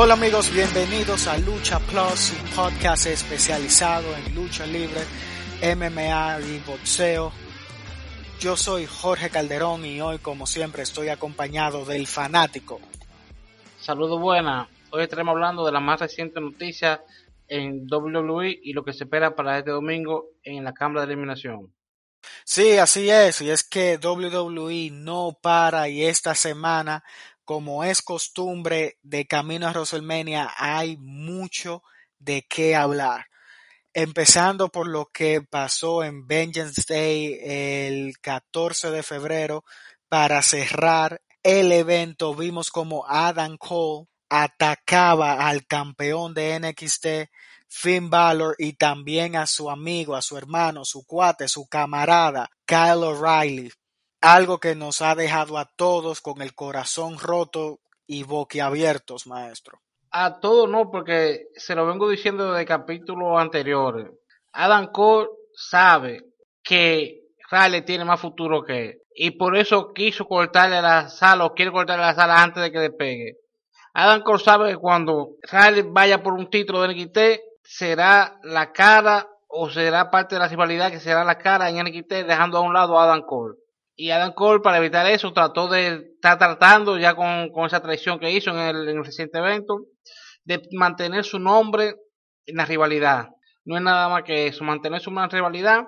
Hola amigos, bienvenidos a Lucha Plus, un podcast especializado en lucha libre, MMA y boxeo. Yo soy Jorge Calderón y hoy como siempre estoy acompañado del fanático. Saludos buenas. Hoy estaremos hablando de la más reciente noticia en WWE y lo que se espera para este domingo en la Cámara de Eliminación. Sí, así es, y es que WWE no para y esta semana, como es costumbre de camino a WrestleMania, hay mucho de qué hablar. Empezando por lo que pasó en Vengeance Day el 14 de febrero, para cerrar el evento vimos como Adam Cole atacaba al campeón de NXT Finn Balor y también a su amigo, a su hermano, su cuate, su camarada Kyle O'Reilly. Algo que nos ha dejado a todos con el corazón roto y boquiabiertos, maestro. A todos no, porque se lo vengo diciendo desde capítulos anteriores. Adam Cole sabe que Riley tiene más futuro que él. Y por eso quiso cortarle la sala o quiere cortarle la sala antes de que despegue. Adam Cole sabe que cuando Riley vaya por un título de NXT, será la cara o será parte de la rivalidad que será la cara en NXT dejando a un lado a Adam Cole. Y Adam Cole para evitar eso trató de estar tratando ya con, esa traición que hizo en el, en el reciente evento de mantener su nombre en la rivalidad. No es nada más que eso, mantener su rivalidad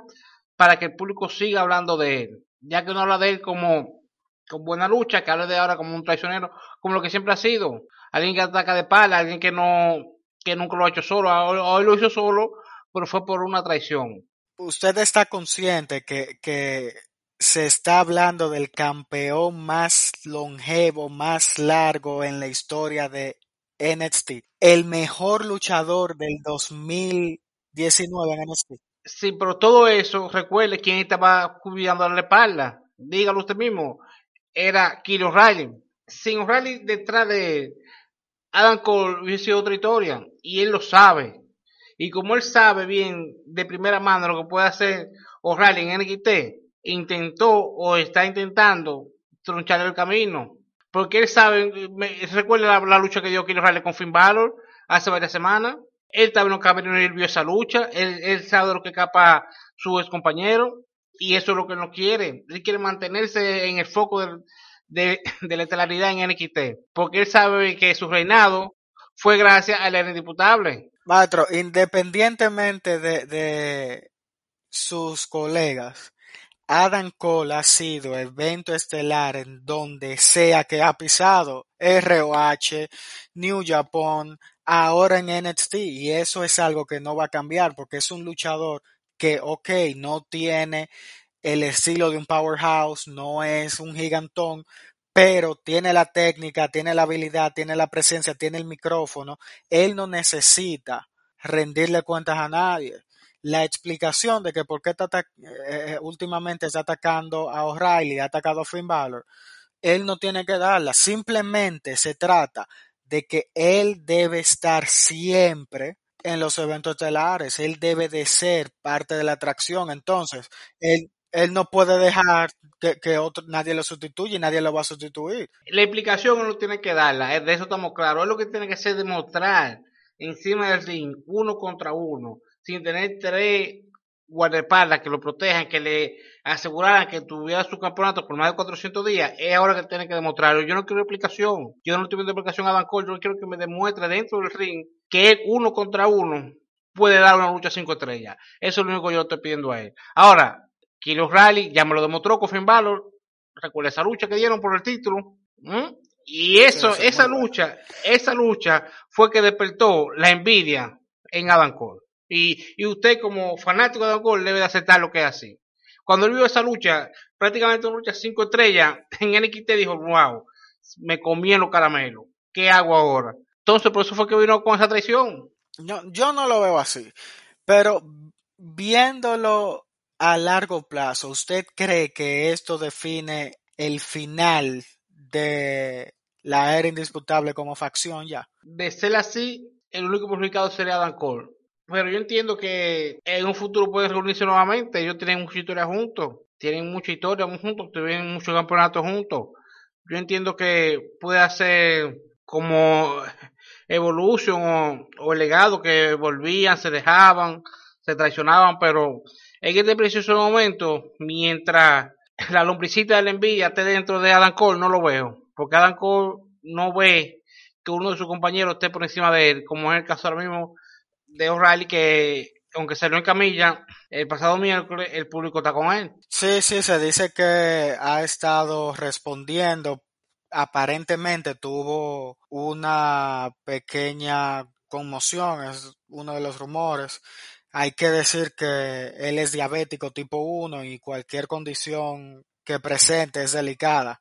para que el público siga hablando de él. Ya que no habla de él como con buena lucha, que habla de ahora como un traicionero, como lo que siempre ha sido. Alguien que ataca de pala, alguien que no, que nunca lo ha hecho solo, hoy lo hizo solo, pero fue por una traición. Usted está consciente que, que se está hablando del campeón más longevo, más largo en la historia de NXT, el mejor luchador del 2019 en NXT. Sí, pero todo eso, recuerde quién estaba cuidando la espalda. Dígalo usted mismo. Era Kilo O'Reilly. Sin O'Reilly detrás de Adam Cole hubiese sido otra historia. Y él lo sabe. Y como él sabe bien de primera mano lo que puede hacer O'Reilly en NXT, intentó o está intentando tronchar el camino. Porque él sabe, recuerda la, lucha que dio Kilo O'Reilly con Finn Balor hace varias semanas. Él también no él vio esa lucha. Él, sabe de lo que capa su ex compañero. Y eso es lo que no quiere. Él quiere mantenerse en el foco del, de, la estelaridad en NXT, porque él sabe que su reinado fue gracias al indisputable. Maestro, independientemente de, de sus colegas, Adam Cole ha sido evento estelar en donde sea que ha pisado ROH, New Japan, ahora en NXT y eso es algo que no va a cambiar porque es un luchador que, ok, no tiene el estilo de un powerhouse, no es un gigantón, pero tiene la técnica, tiene la habilidad, tiene la presencia, tiene el micrófono. Él no necesita rendirle cuentas a nadie. La explicación de que por qué está eh, últimamente está atacando a O'Reilly, ha atacado a Finn Balor, él no tiene que darla. Simplemente se trata de que él debe estar siempre en los eventos estelares. Él debe de ser parte de la atracción. Entonces, él no puede dejar que, otro, nadie lo sustituya y nadie lo va a sustituir. La explicación no tiene que darla, de eso estamos claros. Es lo que tiene que hacer demostrar encima del ring, uno contra uno, sin tener tres guardaespaldas que lo protejan, que le aseguraran que tuviera su campeonato por más de 400 días, es ahora que tiene que demostrarlo. Yo no quiero explicación, yo no estoy viendo explicación a Dan Cole, yo quiero que me demuestre dentro del ring que él uno contra uno puede dar una lucha cinco estrellas. Eso es lo único que yo estoy pidiendo a él. Ahora, Kilo Rally ya me lo demostró con Finn Balor. Recuerda esa lucha que dieron por el título. Y eso, esa lucha, esa lucha fue que despertó la envidia en Adam Cole. Y, y usted como fanático de Cole debe de aceptar lo que es así. Cuando él vio esa lucha, prácticamente una lucha cinco estrellas, en NXT dijo, wow, me comí en los caramelos. ¿Qué hago ahora? Entonces, por eso fue que vino con esa traición. Yo, yo no lo veo así. Pero viéndolo a largo plazo, ¿usted cree que esto define el final de la era indisputable como facción ya? De ser así, el único perjudicado sería Dan Cole. Pero yo entiendo que en un futuro pueden reunirse nuevamente. Ellos tienen mucha historia juntos. Tienen mucha historia juntos. Tienen muchos campeonatos juntos. Yo entiendo que puede hacer como Evolution o, el legado que volvían, se dejaban, se traicionaban, pero en este preciso momento, mientras la lombricita de la envidia esté dentro de Adam Cole, no lo veo, porque Adam Cole no ve que uno de sus compañeros esté por encima de él, como es el caso ahora mismo de O'Reilly, que aunque salió en camilla, el pasado miércoles el público está con él. Sí, sí, se dice que ha estado respondiendo. Aparentemente tuvo una pequeña conmoción, es uno de los rumores. Hay que decir que él es diabético tipo 1 y cualquier condición que presente es delicada.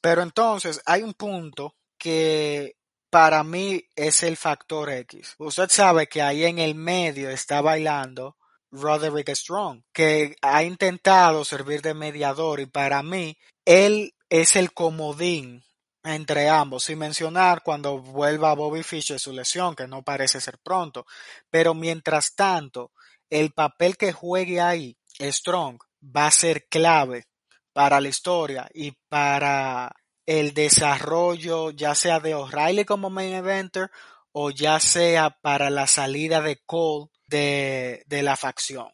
Pero entonces hay un punto que para mí es el factor X. Usted sabe que ahí en el medio está bailando Roderick Strong, que ha intentado servir de mediador y para mí él es el comodín entre ambos, sin mencionar cuando vuelva Bobby Fischer su lesión, que no parece ser pronto. Pero mientras tanto, el papel que juegue ahí, Strong, va a ser clave para la historia y para el desarrollo ya sea de O'Reilly como main eventer o ya sea para la salida de Cole de, de la facción.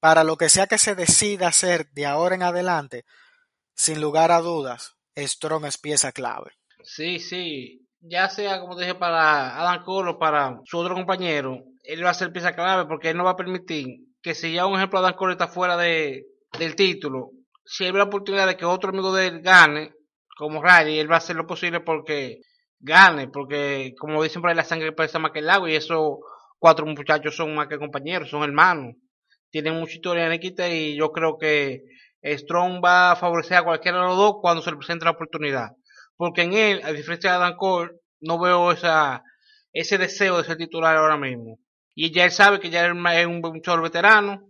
Para lo que sea que se decida hacer de ahora en adelante, sin lugar a dudas, Strong es pieza clave. Sí, sí. Ya sea, como dije, para Adam Cole o para su otro compañero, él va a ser pieza clave porque él no va a permitir que si ya un ejemplo Adam Cole está fuera de, del título, si hay la oportunidad de que otro amigo de él gane, como Riley, él va a hacer lo posible porque gane, porque como dicen por ahí la sangre pesa más que el agua y esos cuatro muchachos son más que compañeros, son hermanos, tienen mucha historia en equita y yo creo que Strong va a favorecer a cualquiera de los dos cuando se le presente la oportunidad, porque en él, a diferencia de Adam Cole, no veo esa, ese deseo de ser titular ahora mismo. Y ya él sabe que ya es un muchacho veterano,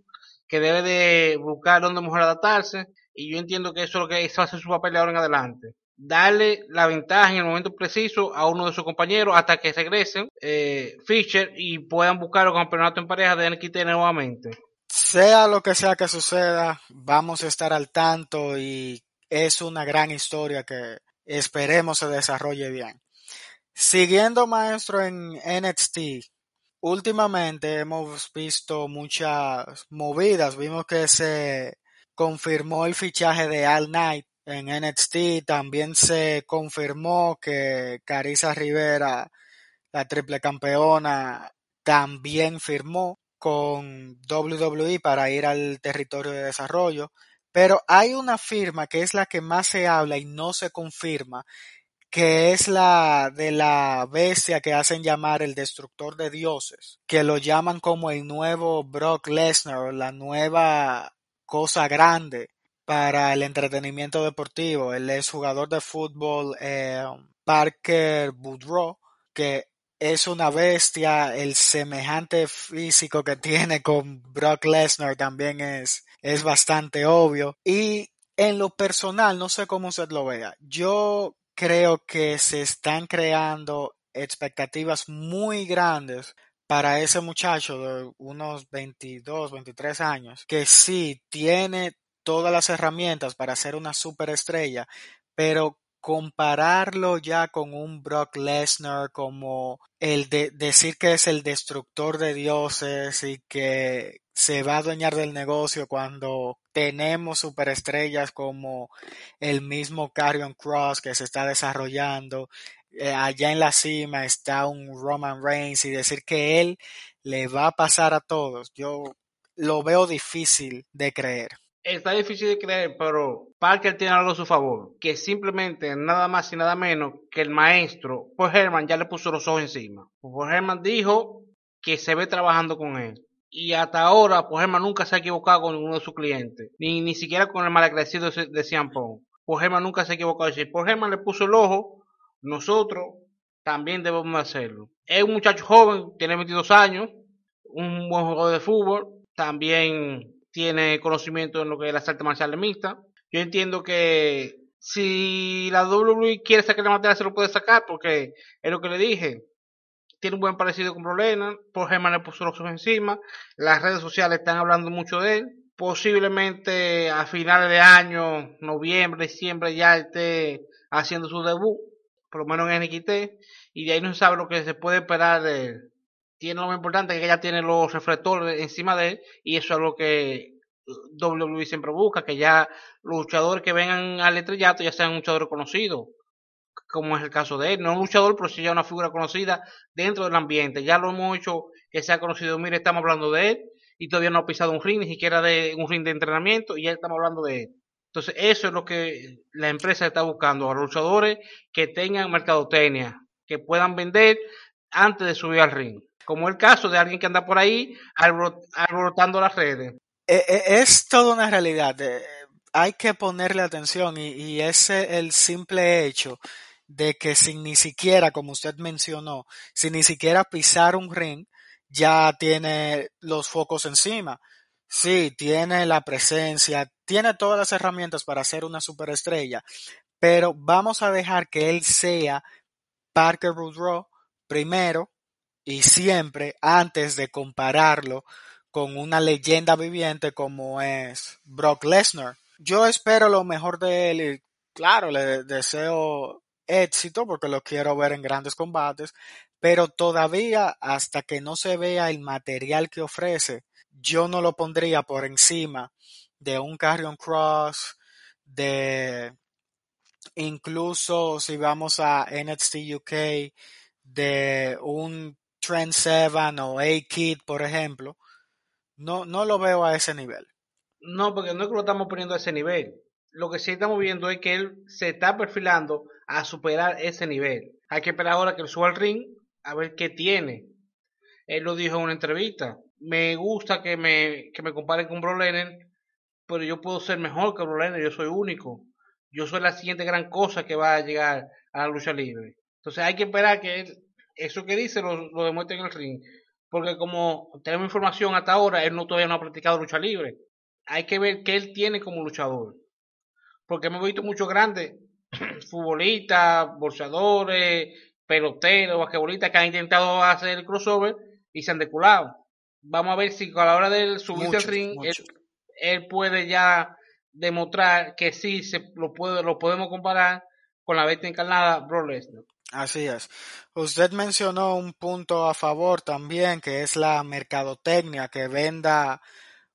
que debe de buscar dónde mejor adaptarse, y yo entiendo que eso es lo que va a ser su papel de ahora en adelante darle la ventaja en el momento preciso a uno de sus compañeros hasta que regresen eh, Fischer y puedan buscar el campeonato en pareja de NXT nuevamente. Sea lo que sea que suceda, vamos a estar al tanto y es una gran historia que esperemos se desarrolle bien. Siguiendo maestro en NXT, últimamente hemos visto muchas movidas, vimos que se confirmó el fichaje de Al Knight en NXT también se confirmó que Carissa Rivera, la triple campeona, también firmó con WWE para ir al territorio de desarrollo. Pero hay una firma que es la que más se habla y no se confirma, que es la de la bestia que hacen llamar el destructor de dioses, que lo llaman como el nuevo Brock Lesnar, la nueva cosa grande para el entretenimiento deportivo. Él es jugador de fútbol eh, Parker Boudreau, que es una bestia. El semejante físico que tiene con Brock Lesnar también es, es bastante obvio. Y en lo personal, no sé cómo usted lo vea. Yo creo que se están creando expectativas muy grandes para ese muchacho de unos 22, 23 años, que sí tiene todas las herramientas para ser una superestrella, pero compararlo ya con un Brock Lesnar como el de decir que es el destructor de dioses y que se va a adueñar del negocio cuando tenemos superestrellas como el mismo Carrion Cross que se está desarrollando eh, allá en la cima está un Roman Reigns y decir que él le va a pasar a todos yo lo veo difícil de creer Está difícil de creer, pero Parker tiene algo a su favor, que simplemente nada más y nada menos que el maestro, pues Herman ya le puso los ojos encima. Pues Herman dijo que se ve trabajando con él. Y hasta ahora, pues Herman nunca se ha equivocado con ninguno de sus clientes, ni, ni siquiera con el malagradecido de Sean Pues Herman nunca se ha equivocado. Si pues Herman le puso el ojo, nosotros también debemos hacerlo. Es un muchacho joven, tiene 22 años, un buen jugador de fútbol, también tiene conocimiento en lo que es las artes marciales mixtas. Yo entiendo que si la WWE quiere sacar la materia, se lo puede sacar, porque es lo que le dije. Tiene un buen parecido con Brolena, por Germán le puso los ojos encima, las redes sociales están hablando mucho de él. Posiblemente a finales de año, noviembre, diciembre, ya esté haciendo su debut. por lo menos en NXT, y de ahí no se sabe lo que se puede esperar de él. Tiene lo más importante que ya tiene los reflectores encima de él, y eso es lo que WWE siempre busca, que ya los luchadores que vengan al estrellato ya sean luchadores conocidos, como es el caso de él, no un luchador, pero sí ya una figura conocida dentro del ambiente, ya lo hemos hecho que sea conocido, mire, estamos hablando de él, y todavía no ha pisado un ring, ni siquiera de un ring de entrenamiento, y ya estamos hablando de él. Entonces, eso es lo que la empresa está buscando, a los luchadores que tengan mercadotecnia, que puedan vender antes de subir al ring. Como el caso de alguien que anda por ahí alborotando las redes. E, e, es toda una realidad. Eh, hay que ponerle atención y, y ese el simple hecho de que sin ni siquiera, como usted mencionó, sin ni siquiera pisar un ring, ya tiene los focos encima. Sí, tiene la presencia, tiene todas las herramientas para ser una superestrella, pero vamos a dejar que él sea Parker Woodrow primero y siempre antes de compararlo con una leyenda viviente como es Brock Lesnar. Yo espero lo mejor de él y claro, le deseo éxito porque lo quiero ver en grandes combates, pero todavía hasta que no se vea el material que ofrece, yo no lo pondría por encima de un Carrion Cross, de incluso si vamos a NXT UK, de un Trent Seven o A-Kid, por ejemplo, no, no lo veo a ese nivel. No, porque no es que lo estamos poniendo a ese nivel. Lo que sí estamos viendo es que él se está perfilando a superar ese nivel. Hay que esperar ahora que suba al ring a ver qué tiene. Él lo dijo en una entrevista. Me gusta que me, que me comparen con Bro Lennon, pero yo puedo ser mejor que Bro Lennon, yo soy único. Yo soy la siguiente gran cosa que va a llegar a la lucha libre. Entonces hay que esperar que él, eso que dice lo, lo demuestre en el ring. Porque como tenemos información hasta ahora, él no todavía no ha practicado lucha libre. Hay que ver qué él tiene como luchador. Porque hemos visto muchos grandes futbolistas, bolsadores, peloteros, basquetbolistas que han intentado hacer el crossover y se han deculado. Vamos a ver si a la hora de subirse al ring, él, puede ya demostrar que sí se lo puede, lo podemos comparar con la bestia encarnada Bro Lesnar. Así es. Usted mencionó un punto a favor también, que es la mercadotecnia, que venda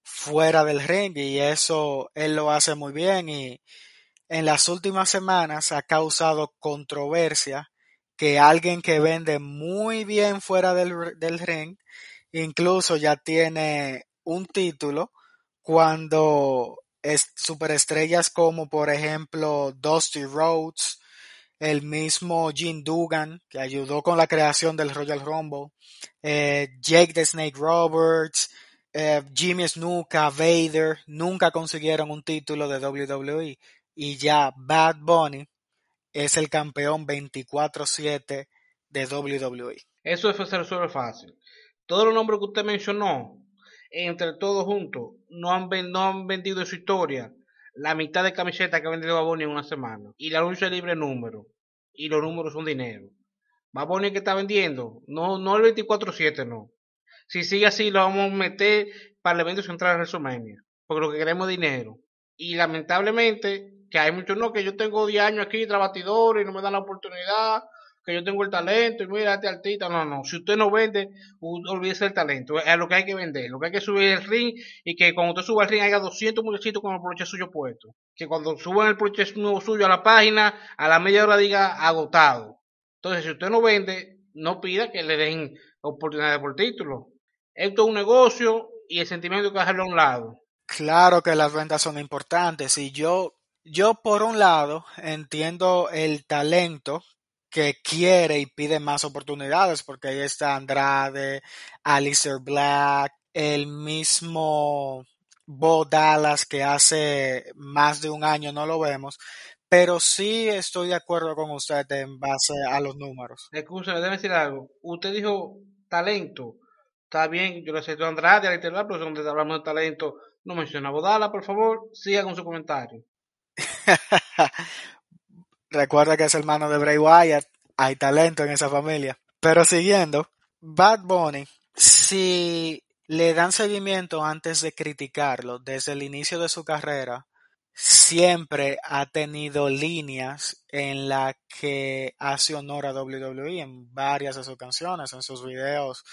fuera del ring y eso él lo hace muy bien y en las últimas semanas ha causado controversia que alguien que vende muy bien fuera del, del ring, incluso ya tiene un título, cuando es, superestrellas como por ejemplo Dusty Rhodes, el mismo Jim Dugan, que ayudó con la creación del Royal Rumble, eh, Jake the Snake Roberts, eh, Jimmy Snuka, Vader, nunca consiguieron un título de WWE. Y ya Bad Bunny es el campeón 24-7 de WWE. Eso es ser súper fácil. Todos los nombres que usted mencionó, entre todos juntos, no han, vendido en su historia la mitad de camisetas que vendido Baboni en una semana. Y la lucha libre número. Y los números son dinero. Baboni que está vendiendo, no, no el 24-7, no. Si sigue así, lo vamos a meter para el evento central de WrestleMania. Porque lo que queremos es dinero. Y lamentablemente, que hay muchos no, que yo tengo 10 años aquí tras batidores y no me dan la oportunidad, que yo tengo el talento y mira este artista, no, no, si usted no vende, olvídese el talento, es lo que hay que vender, lo que hay que subir el ring y que cuando usted suba el ring haya 200 muchachitos con el broche suyo puesto, que cuando suban el broche nuevo suyo a la página, a la media hora diga agotado. Entonces, si usted no vende, no pida que le den oportunidades por título. Esto es un negocio y el sentimiento hay que dejarlo a un lado. Claro que las ventas son importantes y yo, yo por un lado entiendo el talento que quiere y pide más oportunidades porque ahí está Andrade, Alistair Black, el mismo Bo Dallas que hace más de un año no lo vemos, pero sí estoy de acuerdo con usted en base a los números. Escúchame, déjeme decir algo. Usted dijo talento. Está bien, yo le acepto a Andrade, a pero donde hablamos de talento, no menciona Bodala, por favor, siga con su comentario. Recuerda que es hermano de Bray Wyatt, hay talento en esa familia. Pero siguiendo, Bad Bunny, si le dan seguimiento antes de criticarlo desde el inicio de su carrera, siempre ha tenido líneas en la que hace honor a WWE en varias de sus canciones, en sus videos.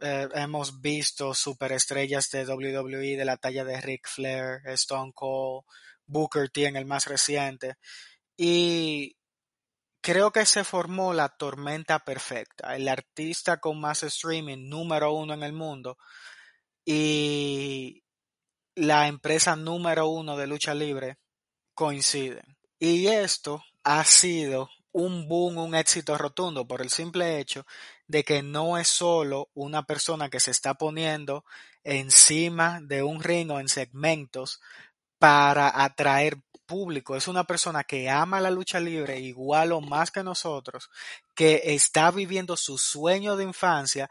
Eh, hemos visto superestrellas de WWE de la talla de Ric Flair, Stone Cold, Booker T en el más reciente. Y creo que se formó la tormenta perfecta, el artista con más streaming número uno en el mundo y la empresa número uno de lucha libre coinciden. Y esto ha sido un boom, un éxito rotundo por el simple hecho de que no es solo una persona que se está poniendo encima de un ring en segmentos para atraer público, es una persona que ama la lucha libre igual o más que nosotros, que está viviendo su sueño de infancia,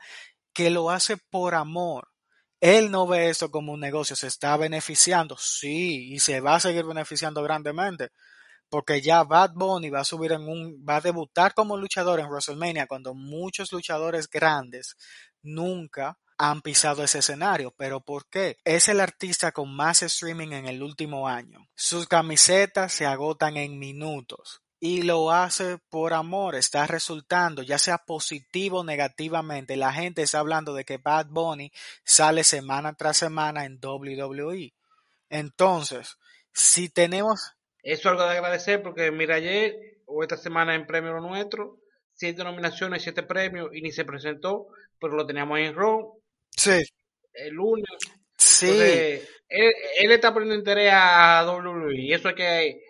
que lo hace por amor. Él no ve esto como un negocio, se está beneficiando, sí, y se va a seguir beneficiando grandemente, porque ya Bad Bunny va a subir en un, va a debutar como luchador en WrestleMania cuando muchos luchadores grandes nunca han pisado ese escenario. ¿Pero por qué? Es el artista con más streaming en el último año. Sus camisetas se agotan en minutos y lo hace por amor, está resultando, ya sea positivo o negativamente. La gente está hablando de que Bad Bunny sale semana tras semana en WWE. Entonces, si tenemos... Eso es algo de agradecer porque mira ayer o esta semana en premio nuestro, siete nominaciones, siete premios y ni se presentó, pero lo teníamos en Raw Sí. El lunes. Sí. él, está poniendo interés a WWE y eso hay que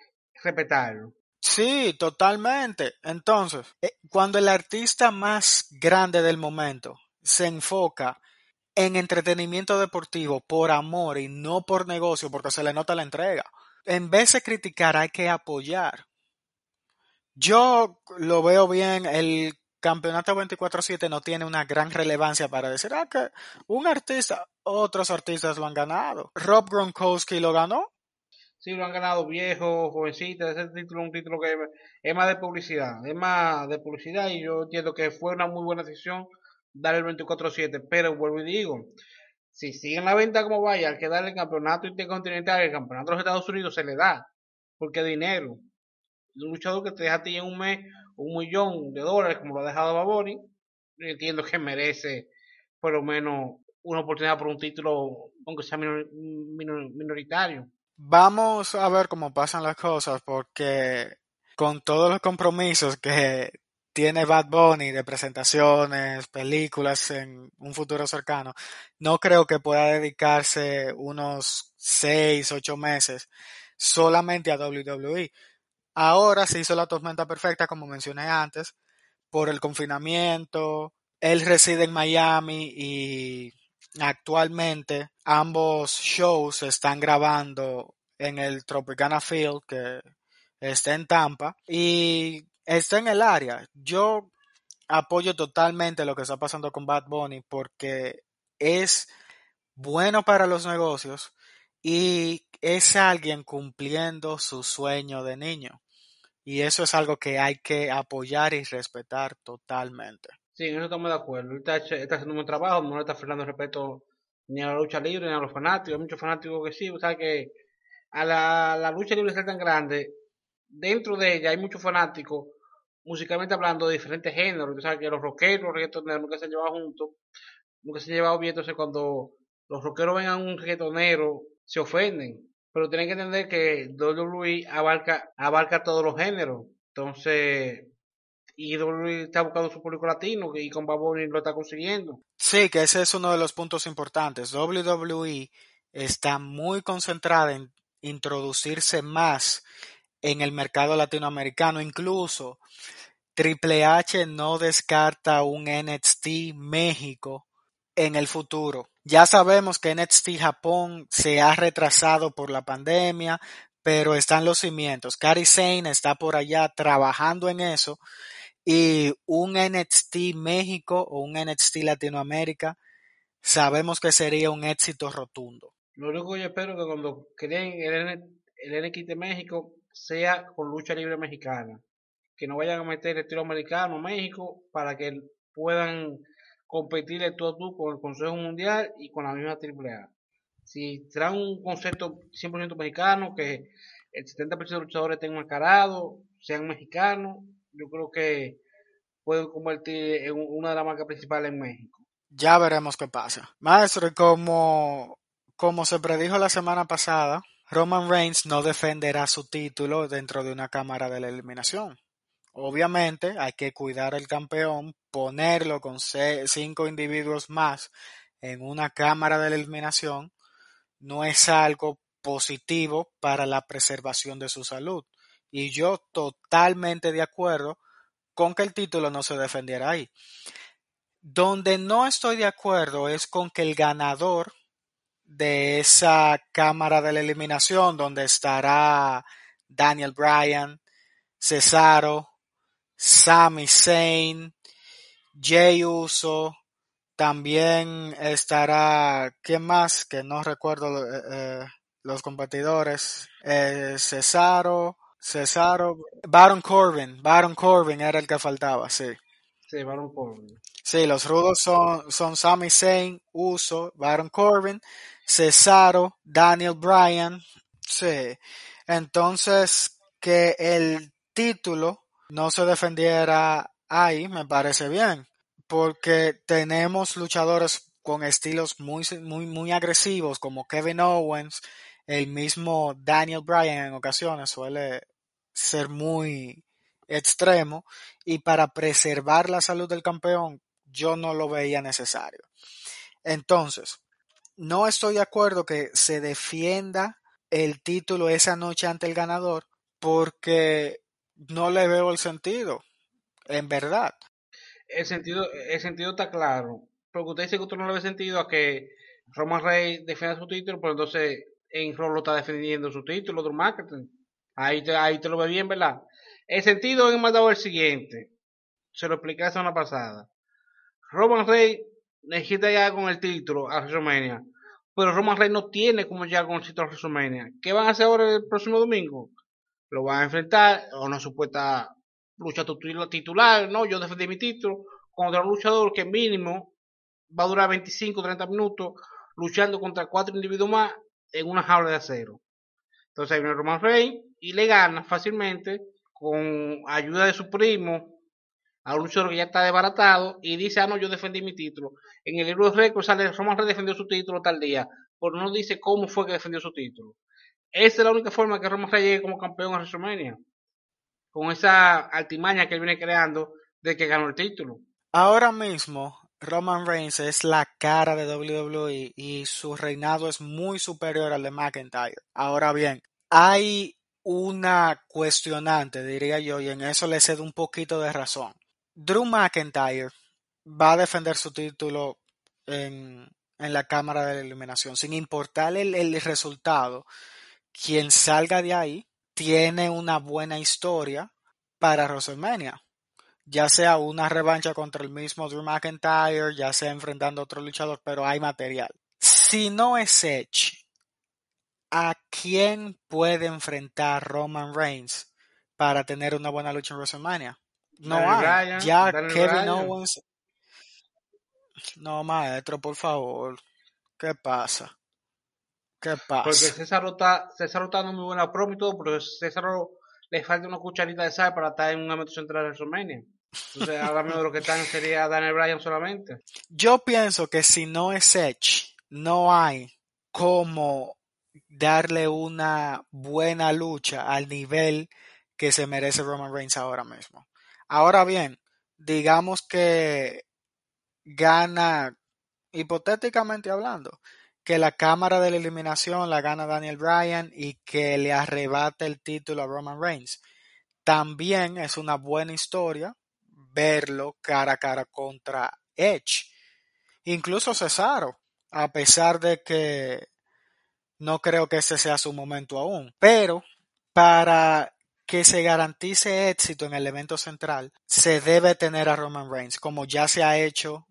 respetarlo. Sí, totalmente. Entonces, eh, cuando el artista más grande del momento se enfoca en entretenimiento deportivo por amor y no por negocio, porque se le nota la entrega, en vez de criticar hay que apoyar. Yo lo veo bien, el campeonato 24-7 no tiene una gran relevancia para decir, ah, que un artista, otros artistas lo han ganado. Rob Gronkowski lo ganó. Sí, lo han ganado viejos, jovencitas, ese título un título que es más de publicidad, es más de publicidad y yo entiendo que fue una muy buena decisión dar el 24-7, pero vuelvo y digo, si siguen la venta como vaya, al que darle el campeonato intercontinental, el campeonato de los Estados Unidos se le da, porque dinero. Un luchador que te deja a ti en un mes un millón de dólares como lo ha dejado Baboni, entiendo que merece por lo menos una oportunidad por un título, aunque sea minoritario. Vamos a ver cómo pasan las cosas, porque con todos los compromisos que tiene Bad Bunny de presentaciones, películas en un futuro cercano, no creo que pueda dedicarse unos 6, 8 meses solamente a WWE. Ahora se hizo la tormenta perfecta, como mencioné antes, por el confinamiento. Él reside en Miami y actualmente ambos shows se están grabando en el Tropicana Field, que está en Tampa, y está en el área. Yo apoyo totalmente lo que está pasando con Bad Bunny porque es bueno para los negocios y es alguien cumpliendo su sueño de niño. Y eso es algo que hay que apoyar y respetar totalmente. Sí, en eso estamos de acuerdo. Él está, haciendo un buen trabajo, no le está faltando respeto ni a la lucha libre ni a los fanáticos. Hay muchos fanáticos que sí, o sea que a la, lucha libre ser tan grande, dentro de ella hay muchos fanáticos, musicalmente hablando, de diferentes géneros. O sea que los rockeros, los reggaetoneros nunca se han llevado juntos, nunca se han llevado bien. Entonces cuando los rockeros ven a un reggaetonero, se ofenden pero tienen que entender que WWE abarca, abarca todos los géneros. Entonces, y WWE está buscando su público latino y con Baboni lo está consiguiendo. Sí, que ese es uno de los puntos importantes. WWE está muy concentrada en introducirse más en el mercado latinoamericano. Incluso Triple H no descarta un NXT México en el futuro. Ya sabemos que NXT Japón se ha retrasado por la pandemia, pero están los cimientos. Cari Sane está por allá trabajando en eso y un NXT México o un NXT Latinoamérica sabemos que sería un éxito rotundo. Lo único que yo espero que cuando creen el, el NXT México sea con lucha libre mexicana, que no vayan a meter el estilo americano México para que puedan competir tú a tú con el Consejo Mundial y con la misma AAA. Si será un concepto 100% mexicano, que el 70% de luchadores estén mascarados, sean mexicanos, yo creo que pueden convertir en una de las marcas principales en México. Ya veremos qué pasa. Maestro, como, como se predijo la semana pasada, Roman Reigns no defenderá su título dentro de una cámara de la eliminación. Obviamente hay que cuidar al campeón, ponerlo con cinco individuos más en una cámara de eliminación no es algo positivo para la preservación de su salud. Y yo totalmente de acuerdo con que el título no se defendiera ahí. Donde no estoy de acuerdo es con que el ganador de esa cámara de la eliminación, donde estará Daniel Bryan, Cesaro, Sami Zayn, Jay Uso, también estará, ¿quién más? Que no recuerdo eh, eh, los competidores. Eh, Cesaro, Cesaro, Baron Corbin, Baron Corbin era el que faltaba, sí. Sí, Baron Corbin. Sí, los rudos son, son Sami Zayn, Uso, Baron Corbin, Cesaro, Daniel Bryan, sí. Entonces, que el título no se defendiera ahí, me parece bien, porque tenemos luchadores con estilos muy, muy, muy agresivos como Kevin Owens, el mismo Daniel Bryan en ocasiones suele ser muy extremo y para preservar la salud del campeón yo no lo veía necesario. Entonces, no estoy de acuerdo que se defienda el título esa noche ante el ganador porque no le veo el sentido, en verdad. El sentido, el sentido está claro, porque usted dice que usted no le ve sentido a que Roman Reigns defienda su título, pero entonces en Rolo está defendiendo su título, otro marketing. Ahí te, ahí te lo ve bien, ¿verdad? El sentido en mandado el siguiente. Se lo expliqué la semana pasada. Roman Reigns necesita ya con el título a WrestleMania. Pero Roman Reigns no tiene como ya con el título a WrestleMania. ¿Qué van a hacer ahora el próximo domingo? Lo van a enfrentar a una supuesta lucha titular. No, yo defendí mi título contra un luchador que mínimo va a durar 25 30 minutos luchando contra cuatro individuos más en una jaula de acero. Entonces viene Roman Reigns y le gana fácilmente con ayuda de su primo a un luchador que ya está desbaratado y dice, ah, no, yo defendí mi título. En el libro de récords sale, Roman Reigns defendió su título tal día, pero no dice cómo fue que defendió su título. Esa es la única forma que Roman Reigns llegue como campeón a WrestleMania. Con esa altimaña que él viene creando de que ganó el título. Ahora mismo, Roman Reigns es la cara de WWE y su reinado es muy superior al de McIntyre. Ahora bien, hay una cuestionante, diría yo, y en eso le cedo un poquito de razón. Drew McIntyre va a defender su título en, la Cámara de la Eliminación, sin importar el resultado. Quien salga de ahí tiene una buena historia para WrestleMania ya sea una revancha contra el mismo Drew McIntyre, ya sea enfrentando a otro luchador, pero hay material. Si no es Edge, ¿a quién puede enfrentar Roman Reigns para tener una buena lucha en WrestleMania? No hay. ya Kevin Owens. No, maestro, por favor. ¿Qué pasa? ¿Qué pasa? Porque César está, César está dando muy buena promo y todo, pero César le falta una cucharita de sal para estar en una metro central de WrestleMania. Entonces, ahora mismo lo que están sería Daniel Bryan solamente. Yo pienso que si no es Edge, no hay como darle una buena lucha al nivel que se merece Roman Reigns ahora mismo. Ahora bien, digamos que gana, hipotéticamente hablando, que la cámara de la eliminación la gana Daniel Bryan y que le arrebate el título a Roman Reigns. También es una buena historia verlo cara a cara contra Edge. Incluso Cesaro, a pesar de que no creo que ese sea su momento aún. Pero para que se garantice éxito en el evento central, se debe tener a Roman Reigns, como ya se ha hecho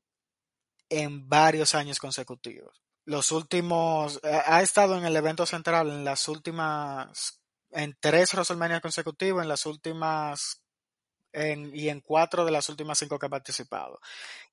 en varios años consecutivos. Los últimos, eh, ha estado en el evento central en las últimas, en tres WrestleMania consecutivos, en las últimas y en cuatro de las últimas cinco que ha participado.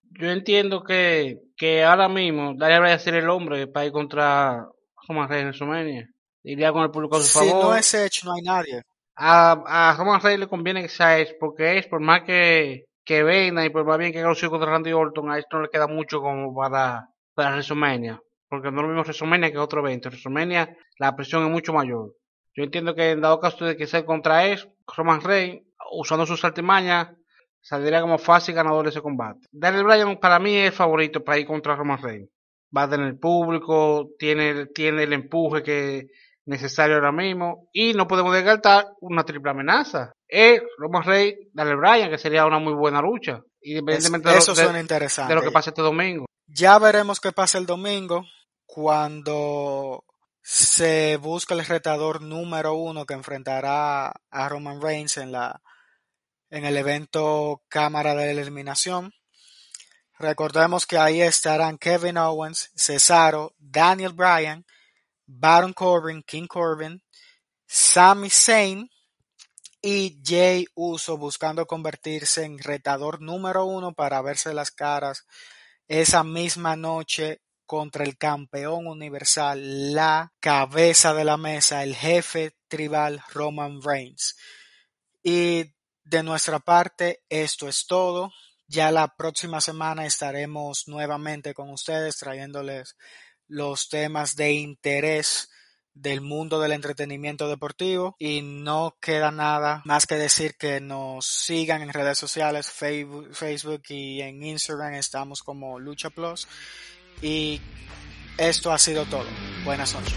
Yo entiendo que, que ahora mismo Daniel a ser el hombre para ir contra Roman Reigns en WrestleMania. Iría con el público a su Si favor. no es Edge, no hay nadie. A, a Roman Reigns le conviene que sea Edge, porque Edge, por más que, que venga y por más bien que haga luchado contra Randy Orton, a Edge no le queda mucho como para, para WrestleMania. Porque no es lo mismo WrestleMania que otro evento. En WrestleMania la presión es mucho mayor. Yo entiendo que en dado caso de que sea contra Edge, Roman Reigns, usando sus artimañas, saldría como fácil ganador de ese combate. Daniel Bryan para mí es el favorito para ir contra Roman Reigns. Va a tener público, tiene, tiene el empuje que necesario ahora mismo y no podemos descartar una triple amenaza. Es Roman Reigns, Daniel Bryan, que sería una muy buena lucha, independientemente Es- de, eso lo, de- suena interesante. de lo que pase este domingo. Ya veremos qué pasa el domingo cuando se busca el retador número uno que enfrentará a Roman Reigns en la en el evento Cámara de Eliminación. Recordemos que ahí estarán Kevin Owens, Cesaro, Daniel Bryan, Baron Corbin, King Corbin, Sami Zayn y Jay Uso buscando convertirse en retador número uno para verse las caras esa misma noche contra el campeón universal, la cabeza de la mesa, el jefe tribal Roman Reigns. Y de nuestra parte, esto es todo. Ya la próxima semana estaremos nuevamente con ustedes trayéndoles los temas de interés del mundo del entretenimiento deportivo y no queda nada más que decir que nos sigan en redes sociales Facebook, y en Instagram estamos como Lucha Plus y esto ha sido todo. Buenas noches.